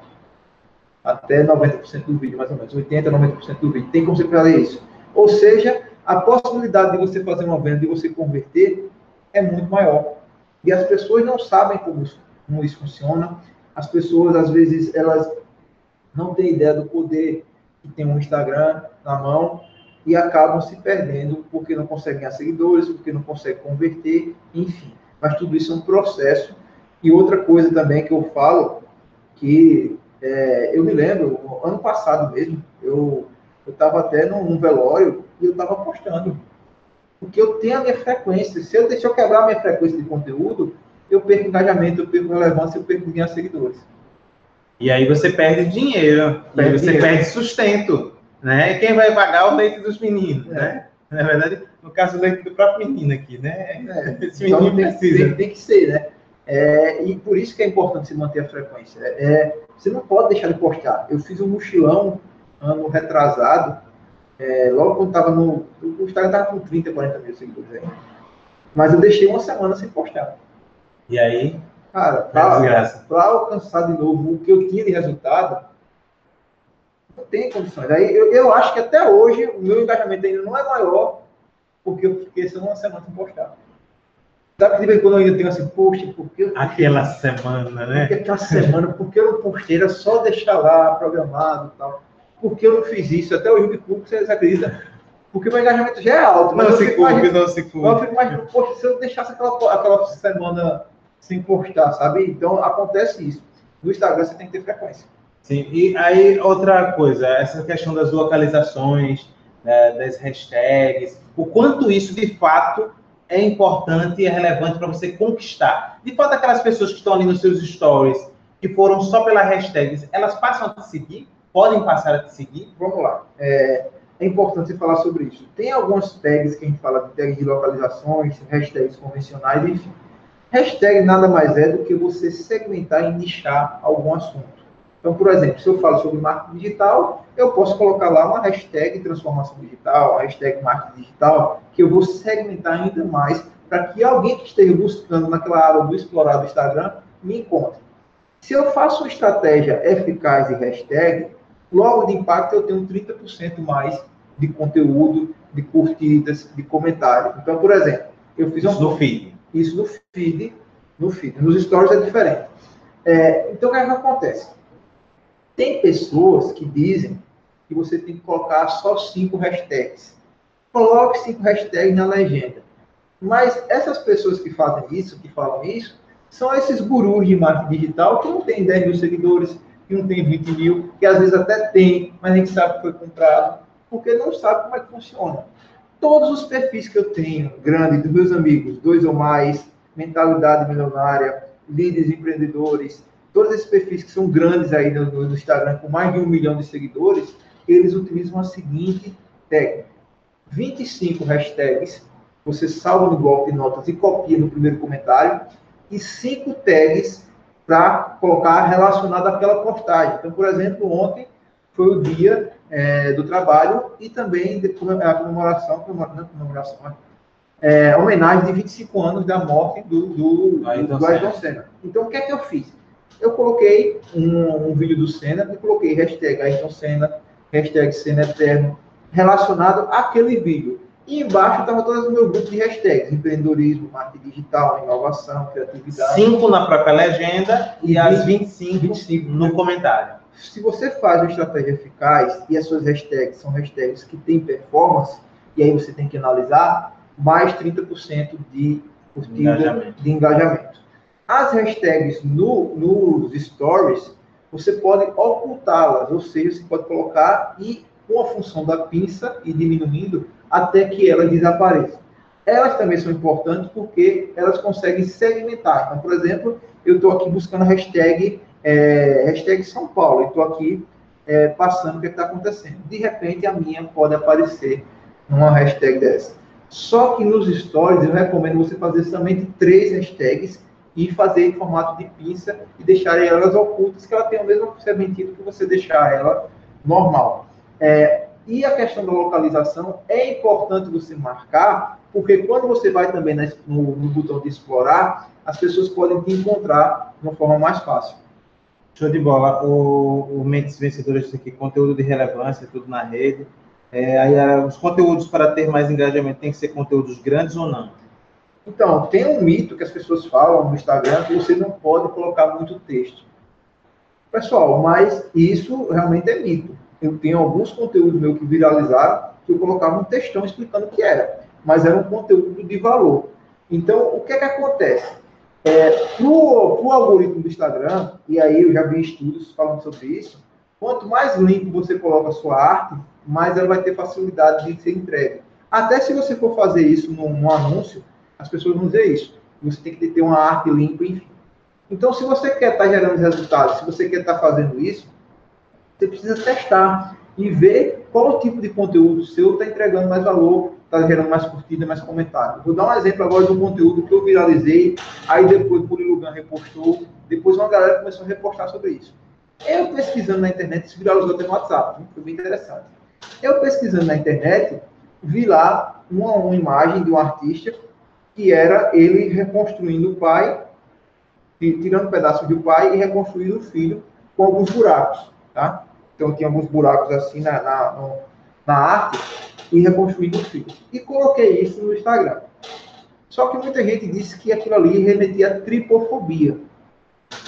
Até 90% do vídeo, mais ou menos. 80%, 90% do vídeo. Tem como você fazer isso. Ou seja, a possibilidade de você fazer uma venda, de você converter, é muito maior. E as pessoas não sabem como isso, como isso funciona. As pessoas, às vezes, elas não têm ideia do poder que tem um Instagram na mão e acabam se perdendo porque não conseguem ganhar seguidores, porque não conseguem converter, enfim. Mas tudo isso é um processo. E outra coisa também que eu falo, que É, eu me lembro, ano passado mesmo, eu estava até num, velório e eu estava postando. Porque eu tenho a minha frequência. Se eu, deixar eu quebrar a minha frequência de conteúdo, eu perco engajamento, eu perco relevância, eu perco minhas seguidores. E aí você perde dinheiro, perde você dinheiro. perde sustento, né? Quem vai pagar o leite dos meninos, é. né? Na verdade, no caso do próprio menino aqui, né? É, Esse então menino tem, precisa. Tem, tem, que ser, né? É, e por isso que é importante se manter a frequência. É, você não pode deixar de postar. Eu fiz um mochilão ano retrasado, é, logo quando estava no. O Instagram estava com 30, 40 mil seguidores aí. Mas eu deixei uma semana sem postar. E aí? Cara, para alcançar de novo o que eu tinha de resultado, tem condições. Aí eu, eu acho que até hoje o meu engajamento ainda não é maior porque eu fiquei só uma semana sem postar. Sabe que de vez em quando eu ainda tenho assim, poxa, porque eu. Aquela semana, né? Porque aquela semana, porque eu não postei, era só deixar lá programado e tal. Porque eu não fiz isso? Até hoje eu me culpo, vocês acreditam? Porque o meu engajamento já é alto. Não se culpe, não se culpe. Eu fico mais, poxa, se eu deixasse aquela, aquela semana sem postar, sabe? Então acontece isso. No Instagram você tem que ter frequência. Sim, e aí outra coisa, essa questão das localizações, né, das hashtags, o quanto isso de fato é importante e é relevante para você conquistar. De fato, aquelas pessoas que estão ali nos seus stories, que foram só pela hashtag, elas passam a te seguir? Podem passar a te seguir? Vamos lá. É, é importante falar sobre isso. Tem algumas tags que a gente fala de tags de localizações, hashtags convencionais, enfim. Hashtag nada mais é do que você segmentar e nichar algum assunto. Então, por exemplo, se eu falo sobre marketing digital, eu posso colocar lá uma hashtag transformação digital, hashtag marketing digital, que eu vou segmentar ainda mais para que alguém que esteja buscando naquela área do explorar do Instagram me encontre. Se eu faço uma estratégia eficaz de hashtag, logo de impacto eu tenho 30% mais de conteúdo, de curtidas, de comentários. Então, por exemplo, eu fiz um... Isso no feed. Isso no feed, no feed. Nos stories é diferente. É, então, o que, é que acontece? Tem pessoas que dizem que você tem que colocar só cinco hashtags. Coloque cinco hashtags na legenda. Mas essas pessoas que fazem isso, que falam isso, são esses gurus de marketing digital que não tem 10 mil seguidores, que não tem 20 mil, que às vezes até tem, mas a gente sabe que foi comprado, porque não sabe como é que funciona. Todos os perfis que eu tenho, grande, dos meus amigos, dois ou mais, mentalidade milionária, líderes empreendedores, todos esses perfis que são grandes aí no, Instagram, com mais de um milhão de seguidores, eles utilizam a seguinte técnica. 25 hashtags, você salva no bloco de notas e copia no primeiro comentário, e cinco tags para colocar relacionado àquela postagem. Então, por exemplo, ontem foi o dia é, do trabalho e também a comemoração, não comemoração, é, a homenagem de 25 anos da morte do, do, do, do Ayrton Senna. Então, o que é que eu fiz? Eu coloquei um, um vídeo do Senna e coloquei hashtag Ayrton Senna, hashtag Senna Eterno, relacionado àquele vídeo. E embaixo estava todos os meus grupos de hashtags, empreendedorismo, marketing digital, inovação, criatividade. Cinco na própria legenda e, e as 25, 25 no comentário. Se você faz uma estratégia eficaz e as suas hashtags são hashtags que têm performance, e aí você tem que analisar, mais 30% de engajamento. de engajamento. As hashtags no, nos stories, você pode ocultá-las, ou seja, você pode colocar e com a função da pinça e diminuindo até que elas desapareçam. Elas também são importantes porque elas conseguem segmentar. Então, por exemplo, eu estou aqui buscando a hashtag, é, hashtag São Paulo, estou aqui é, passando o que é está acontecendo. De repente, a minha pode aparecer numa hashtag dessa. Só que nos stories, eu recomendo você fazer somente três hashtags e fazer em formato de pinça e deixar elas ocultas, que ela tem o mesmo sentido que você deixar ela normal. É, e a questão da localização é importante você marcar, porque quando você vai também no, no botão de explorar, as pessoas podem te encontrar de uma forma mais fácil. Show de bola. O, o Mentes Vencedores aqui, conteúdo de relevância, tudo na rede. É, aí, os conteúdos para ter mais engajamento tem que ser conteúdos grandes ou não? Então, tem um mito que as pessoas falam no Instagram que você não pode colocar muito texto. Pessoal, mas isso realmente é mito. Eu tenho alguns conteúdos meus que viralizaram que eu colocava um textão explicando o que era, mas era um conteúdo de valor. Então, o que é que acontece? É, para o algoritmo do Instagram, e aí eu já vi estudos falando sobre isso, quanto mais limpo você coloca a sua arte, mais ela vai ter facilidade de ser entregue. Até se você for fazer isso num, num anúncio, as pessoas vão dizer isso. Você tem que ter uma arte limpa, enfim. Então, se você quer estar tá gerando resultados, se você quer estar tá fazendo isso, você precisa testar e ver qual tipo de conteúdo seu está entregando mais valor, está gerando mais curtida, mais comentário. Vou dar um exemplo agora de um conteúdo que eu viralizei, aí depois o Purilugan repostou, depois uma galera começou a repostar sobre isso. Eu pesquisando na internet, isso viralizou até no WhatsApp, foi bem interessante. Eu pesquisando na internet, vi lá uma, uma imagem de um artista que era ele reconstruindo o pai, tirando pedaços do pai e reconstruindo o filho com alguns buracos, tá? Então tinha alguns buracos assim na, na, na arte e reconstruindo o filho. E coloquei isso no Instagram. Só que muita gente disse que aquilo ali remetia a tripofobia,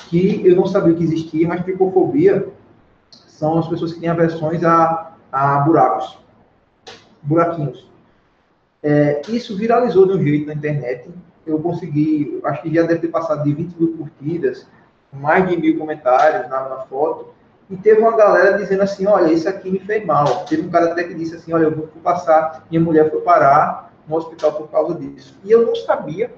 que eu não sabia que existia, mas tripofobia são as pessoas que têm aversões a, a buracos, buraquinhos. É, isso viralizou de um jeito na internet. Eu consegui, acho que já deve ter passado de 20 mil curtidas, mais de mil comentários na, na foto. E teve uma galera dizendo assim: olha, isso aqui me fez mal. Teve um cara até que disse assim: olha, eu vou passar, minha mulher foi parar no hospital por causa disso. E eu não sabia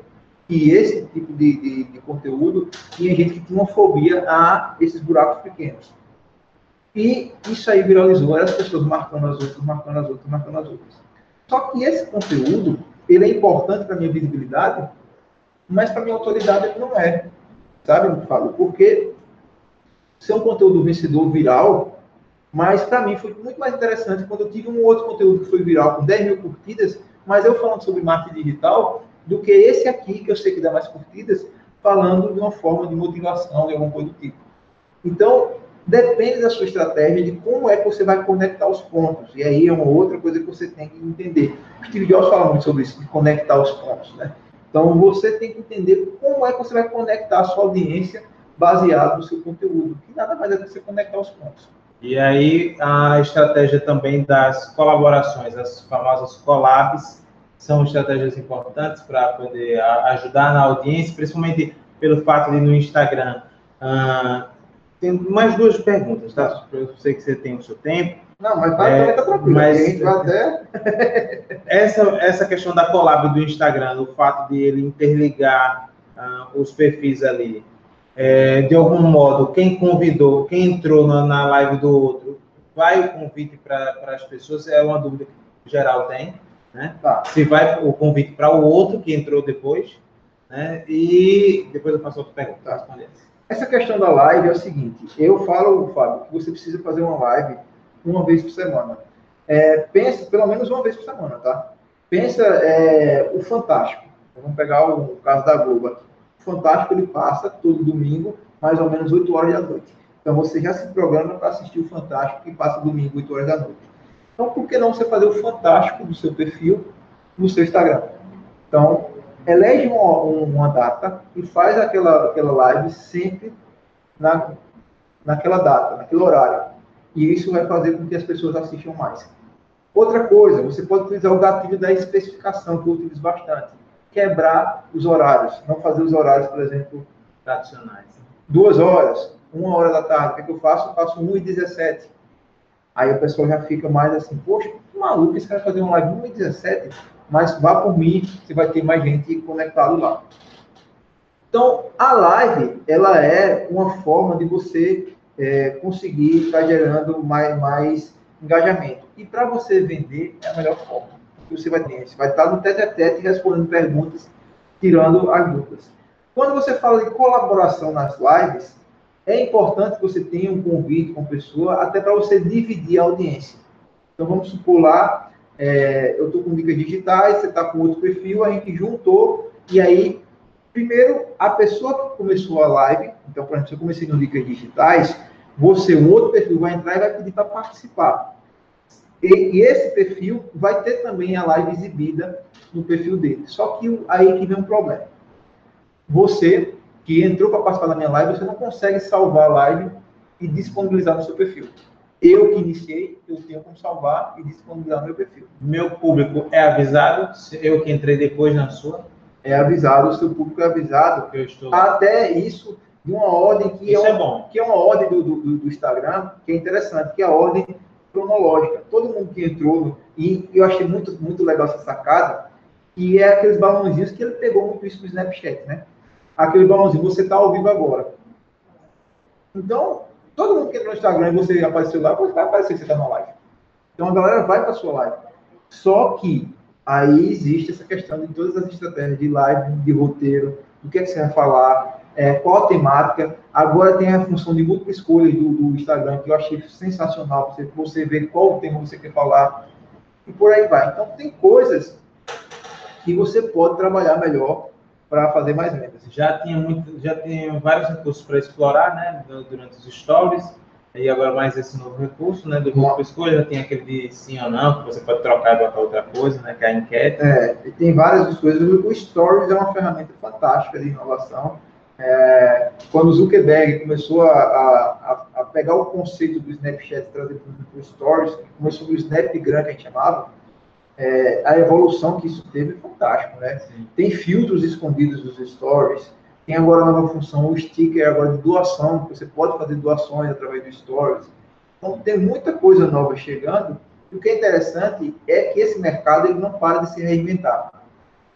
que esse tipo de, de, de conteúdo tinha gente que tinha uma fobia a esses buracos pequenos. E isso aí viralizou, as pessoas marcando as outras, marcando as outras, marcando as outras. Só que esse conteúdo, ele é importante para minha visibilidade, mas para minha autoridade ele não é. Sabe, eu falo? Porque se é um conteúdo vencedor viral, mas para mim foi muito mais interessante quando eu tive um outro conteúdo que foi viral com 10 mil curtidas, mas eu falando sobre marketing digital, do que esse aqui, que eu sei que dá mais curtidas, falando de uma forma de motivação, de alguma coisa do tipo. Então, depende da sua estratégia, de como é que você vai conectar os pontos. E aí é uma outra coisa que você tem que entender. O Steve Jobs fala muito sobre isso, de conectar os pontos, né? Então, você tem que entender como é que você vai conectar a sua audiência baseado no seu conteúdo, que nada mais é do que você conectar os pontos. E aí, a estratégia também das colaborações, as famosas collabs, são estratégias importantes para poder ajudar na audiência, principalmente pelo fato de no Instagram. Uh, tem mais duas perguntas, tá? Eu sei que você tem o seu tempo. Não, mas vai, é, tá tranquilo. Mas, a gente vai até... essa, essa questão da collab do Instagram, o fato de ele interligar uh, os perfis ali, é, de algum modo, quem convidou, quem entrou na, na live do outro, vai o convite para as pessoas? É uma dúvida que geral tem. Né? Tá. Se vai o convite para o outro que entrou depois, né? E depois eu faço outra pergunta tá. responder. Essa questão da live é o seguinte: eu falo, Fábio, que você precisa fazer uma live uma vez por semana. É, pensa, pelo menos uma vez por semana, tá? Pensa é, o Fantástico. Vamos pegar o caso da Globo aqui. O Fantástico ele passa todo domingo, mais ou menos 8 horas da noite. Então você já se programa para assistir o Fantástico que passa domingo, 8 horas da noite. Então, por que não você fazer o fantástico do seu perfil no seu Instagram? Então, elege uma, uma data e faz aquela, aquela live sempre na, naquela data, naquele horário. E isso vai fazer com que as pessoas assistam mais. Outra coisa, você pode utilizar o gatilho da especificação, que eu utilizo bastante. Quebrar os horários. Não fazer os horários, por exemplo, tradicionais. Duas horas, uma hora da tarde. O que, é que eu faço? Eu faço 1 e 17 Aí a pessoa já fica mais assim, poxa, que maluco, esse cara fazer um live 2017, mas vá por mim, você vai ter mais gente conectado lá. Então, a live, ela é uma forma de você é, conseguir estar gerando mais, mais engajamento. E para você vender, é a melhor forma que você vai ter. Você vai estar no tete a tete respondendo perguntas, tirando as dúvidas. Quando você fala de colaboração nas lives, é importante que você tenha um convite com a pessoa, até para você dividir a audiência. Então, vamos supor lá, é, eu estou com dicas digitais, você está com outro perfil, a gente juntou, e aí, primeiro, a pessoa que começou a live, então, por exemplo, se eu comecei no dicas digitais, você, um outro perfil, vai entrar e vai pedir para participar. E, e, esse perfil vai ter também a live exibida no perfil dele. Só que aí que vem um problema. Você que entrou para participar da minha live, você não consegue salvar a live e disponibilizar no seu perfil. Eu que iniciei, eu tenho como salvar e disponibilizar no meu perfil. Meu público é avisado, eu que entrei depois na sua. é avisado, o seu público é avisado. Eu estou... Até isso de uma ordem que Isso é, é uma, bom. que é uma ordem do, do, do Instagram, que é interessante, que é a ordem cronológica. Todo mundo que entrou, e eu achei muito, muito legal essa sacada, e é aqueles balãozinhos que ele pegou muito isso no Snapchat, né? Aquele balãozinho, você está ao vivo agora. Então, todo mundo que entrou no Instagram e você apareceu lá, vai aparecer você está na live. Então a galera vai para sua live. Só que aí existe essa questão de todas as estratégias de live, de roteiro, do que, é que você vai falar, é, qual a temática. Agora tem a função de múltipla escolha do, do Instagram, que eu achei sensacional, você, você ver qual tema você quer falar, e por aí vai. Então tem coisas que você pode trabalhar melhor para fazer mais vendas. Já tinha muito, já tinha vários recursos para explorar, né, du- durante os stories. E agora mais esse novo recurso, né, do múltipla escolha, já tem aquele de sim ou não, que você pode trocar e botar outra coisa, né, que é a enquete. É, e tem várias coisas. O Stories é uma ferramenta fantástica de inovação. É, quando o Zuckerberg começou a, a, a pegar o conceito do Snapchat e trazer para o Stories, começou do Snapgram, que a gente chamava, é, a evolução que isso teve é fantástico, né? Sim. Tem filtros escondidos dos Stories, tem agora a nova função, o sticker agora de doação, que você pode fazer doações através do Stories. Então, tem muita coisa nova chegando, e o que é interessante é que esse mercado ele não para de se reinventar.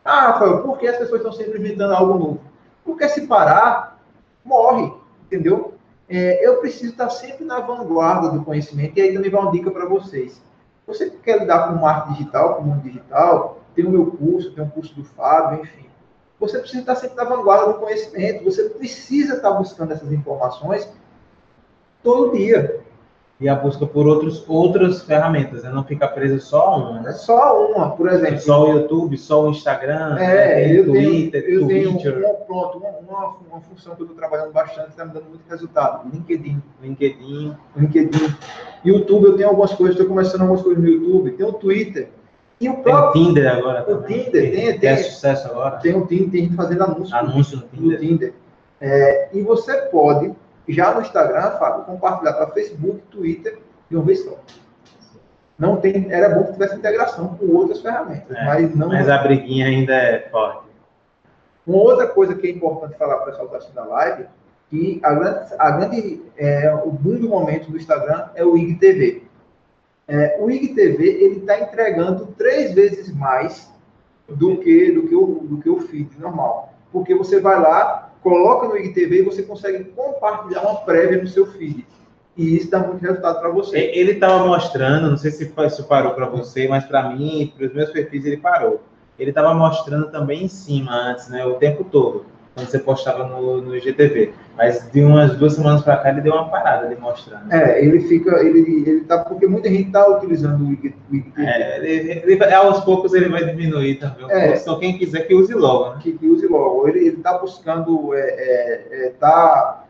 Ah, Rafael, por que as pessoas estão sempre inventando algo novo? Porque se parar, morre, entendeu? É, eu preciso estar sempre na vanguarda do conhecimento, e aí também vai uma dica para vocês. Você que quer lidar com marketing digital, com o mundo digital, tem o meu curso, tem o curso do Fábio, enfim. Você precisa estar sempre na vanguarda do conhecimento, você precisa estar buscando essas informações todo dia. E a busca por outros, outras ferramentas, né? não ficar preso só a uma, É né? só uma, por exemplo. Só o YouTube, só o Instagram, né? É, tem eu Twitter, tenho, eu tenho Twitter, uma, pronto, uma, uma, função que eu estou trabalhando bastante, está me dando muito resultado. LinkedIn. LinkedIn. LinkedIn. YouTube, eu tenho algumas coisas, estou começando algumas coisas no YouTube. Tem o Twitter. E o Tem o próprio. Tinder agora O também. Tinder, tem- que tem- é sucesso agora. Tem o Tinder, tem gente fazendo anúncio. Anúncio no no Tinder. Tinder. É, e você pode, já no Instagram, Fábio, compartilhar para Facebook, Twitter de uma vez só. Não tem, era bom que tivesse integração com outras ferramentas, É, mas não. Mas a briguinha ainda é forte. Uma outra coisa que é importante falar para o pessoal que está assistindo a live, que a grande, a grande é, o boom do momento do Instagram é o IGTV. É, o IGTV ele está entregando três vezes mais do que do que o do que o feed normal, porque você vai lá, coloca no IGTV e você consegue compartilhar uma prévia no seu feed e isso dá muito resultado para você. E- Ele estava mostrando, não sei se isso parou para você, mas para mim, para os meus perfis, ele parou. Ele estava mostrando também em cima antes, né? O tempo todo, quando você postava no, no IGTV. Mas de umas duas semanas para cá, ele deu uma parada de mostrando. É, ele fica, ele, ele tá, porque muita gente está utilizando o IG o IGTV. É, ele, ele aos poucos ele vai diminuir também. É. Só quem quiser que use logo, né? que, que use logo. Ele está buscando, é, é, é, tá,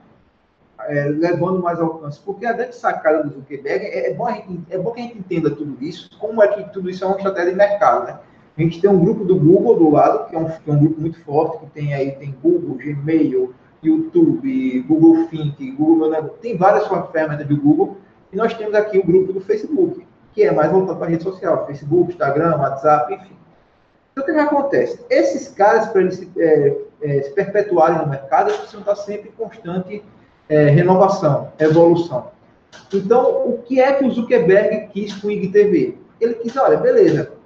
é, levando mais alcance. Porque a grande sacada do Zuckerberg é, é, bom é bom que a gente entenda tudo isso, como é que tudo isso é uma estratégia de mercado, né? A gente tem um grupo do Google do lado, que é um, que é um grupo muito forte, que tem aí, tem Google, Gmail, YouTube, Google Think, Google, né? tem várias ferramentas do Google, e nós temos aqui o grupo do Facebook, que é mais voltado para a rede social, Facebook, Instagram, WhatsApp, enfim. Então, o que, que acontece? Esses caras, para eles se, é, é, se perpetuarem no mercado, eles precisam estar sempre em constante é, renovação, evolução. Então, o que é que o Zuckerberg quis com o IGTV? Ele quis, olha, beleza,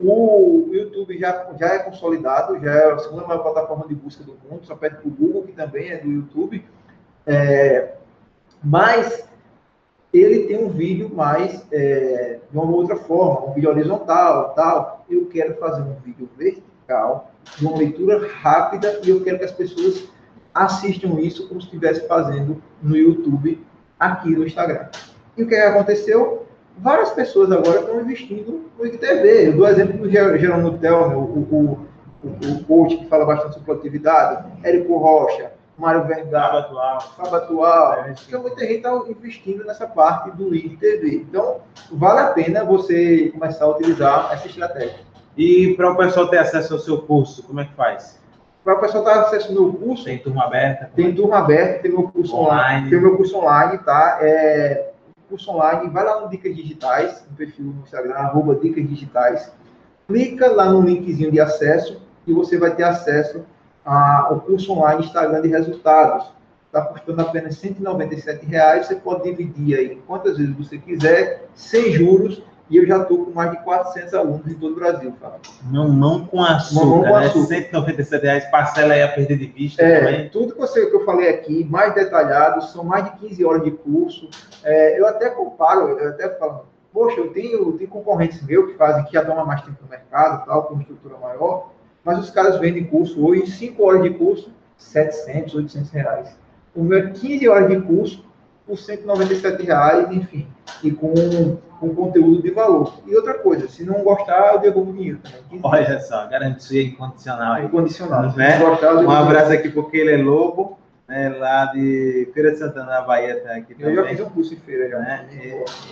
o YouTube já, já é consolidado, já é a segunda maior plataforma de busca do mundo, só perto do Google, que também é do YouTube, é, mas ele tem um vídeo mais é, de uma outra forma, um vídeo horizontal, tal. Eu quero fazer um vídeo vertical, de uma leitura rápida, e eu quero que as pessoas assistam isso como se estivesse fazendo no YouTube, aqui no Instagram. E o que aconteceu? Várias pessoas agora estão investindo no IGTV. Eu dou exemplo do Ger- Jerônimo Telmer, o, o, o, coach que fala bastante sobre produtividade, Érico Rocha, Mário Vergara, atual. Fábio Atual. É, Então, muita gente está investindo nessa parte do IGTV. Então, vale a pena você começar a utilizar essa estratégia. E para o pessoal ter acesso ao seu curso, como é que faz? Para o pessoal estar acesso ao meu curso, Tem turma aberta? tem turma aberta, tem meu curso online. Online. Tem o meu curso online, tá? É, curso online, vai lá no Dicas Digitais, no perfil no Instagram, arroba Dicas Digitais. Clica lá no linkzinho de acesso e você vai ter acesso ao curso online Instagram de resultados. Está custando apenas 197 reais, você pode dividir aí quantas vezes você quiser, sem juros, e eu já estou com mais de 400 alunos em todo o Brasil, Fábio. Mamão com açúcar, Mamão com né? açúcar. 197 reais, parcela aí a perder de vista é, também. Tudo que, você, que eu falei aqui, mais detalhado, são mais de 15 horas de curso. É, eu até comparo, eu até falo, poxa, eu tenho, tenho concorrentes meus que fazem, que já há mais tempo no mercado, tal, com estrutura maior, mas os caras vendem curso hoje, em 5 horas de curso, 700, 800 reais. O meu é 15 horas de curso, por 197 reais, enfim, e com, com conteúdo de valor. E outra coisa, se não gostar, eu devolvo o dinheiro também. Olha só, garantia incondicional. Incondicional. Né? Gostar, um abraço aqui porque ele é lobo, né, lá de Feira de Santana, na Bahia, tá aqui também. Eu já fiz um curso em feira já. Né?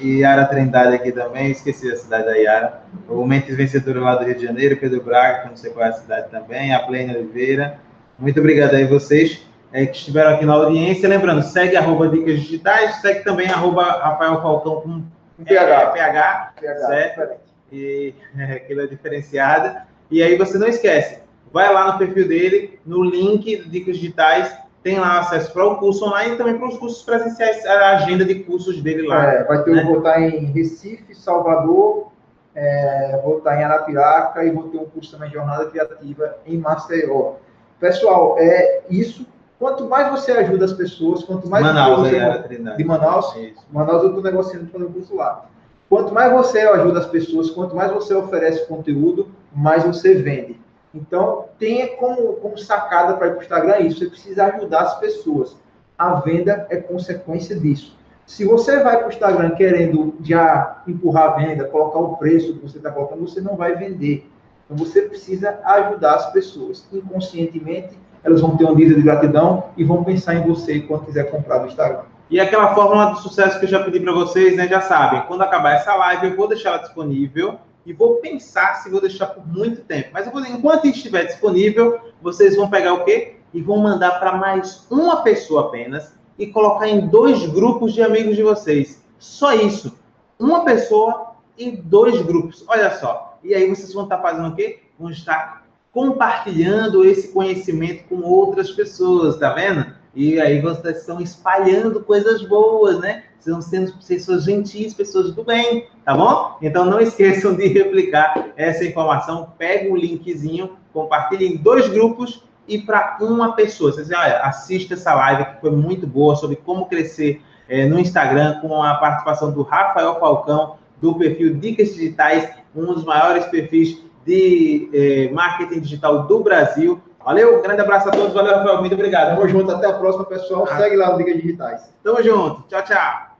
E, e Yara Trindade aqui também, esqueci a cidade da Yara. O Mentes Vencedora lá do Rio de Janeiro, Pedro Braga, que não sei qual é a cidade também, a Plena Oliveira. Muito obrigado aí vocês é, que estiveram aqui na audiência. Lembrando, segue arroba Dicas Digitais, segue também arroba Rafael Falcão com PH, é, PH, PH certo? E é, aquilo é diferenciado. E aí você não esquece, vai lá no perfil dele, no link Dicas Digitais, tem lá acesso para o curso online e também para os cursos presenciais, a agenda de cursos dele lá. É, vai ter, né? vou estar em Recife, Salvador, é, vou estar em Arapiraca e vou ter um curso também de jornada criativa em Maceió. Pessoal, é isso Quanto mais você ajuda as pessoas, quanto mais Manaus, você é, de Manaus, Isso. Manaus eu estou negociando para o curso lá. Quanto mais você ajuda as pessoas, quanto mais você oferece conteúdo, mais você vende. Então, tenha como, como sacada para ir para o Instagram isso. Você precisa ajudar as pessoas. A venda é consequência disso. Se você vai para o Instagram querendo já empurrar a venda, colocar o preço que você está colocando, você não vai vender. Então, você precisa ajudar as pessoas. Inconscientemente, elas vão ter um nível de gratidão e vão pensar em você quando quiser comprar no Instagram. E aquela fórmula do sucesso que eu já pedi para vocês, né? Já sabem, quando acabar essa live, eu vou deixar ela disponível e vou pensar se vou deixar por muito tempo. Mas vou, enquanto estiver disponível, vocês vão pegar o quê? E vão mandar para mais uma pessoa apenas e colocar em dois grupos de amigos de vocês. Só isso. Uma pessoa e dois grupos. Olha só. E aí vocês vão estar fazendo o quê? Vão estar compartilhando esse conhecimento com outras pessoas, tá vendo? E aí vocês estão espalhando coisas boas, né? Vocês estão sendo pessoas gentis, pessoas do bem, tá bom? Então não esqueçam de replicar essa informação. Pega o linkzinho, compartilhe em dois grupos e para uma pessoa. Vocês olha, assista essa live que foi muito boa sobre como crescer é, no Instagram com a participação do Rafael Falcão do perfil Dicas Digitais, um dos maiores perfis de eh, marketing digital do Brasil. Valeu, grande abraço a todos, valeu, Rafael, muito obrigado. Tamo junto, até a próxima, pessoal. Ah. Segue lá o Dicas Digitais. Tamo junto, tchau, tchau.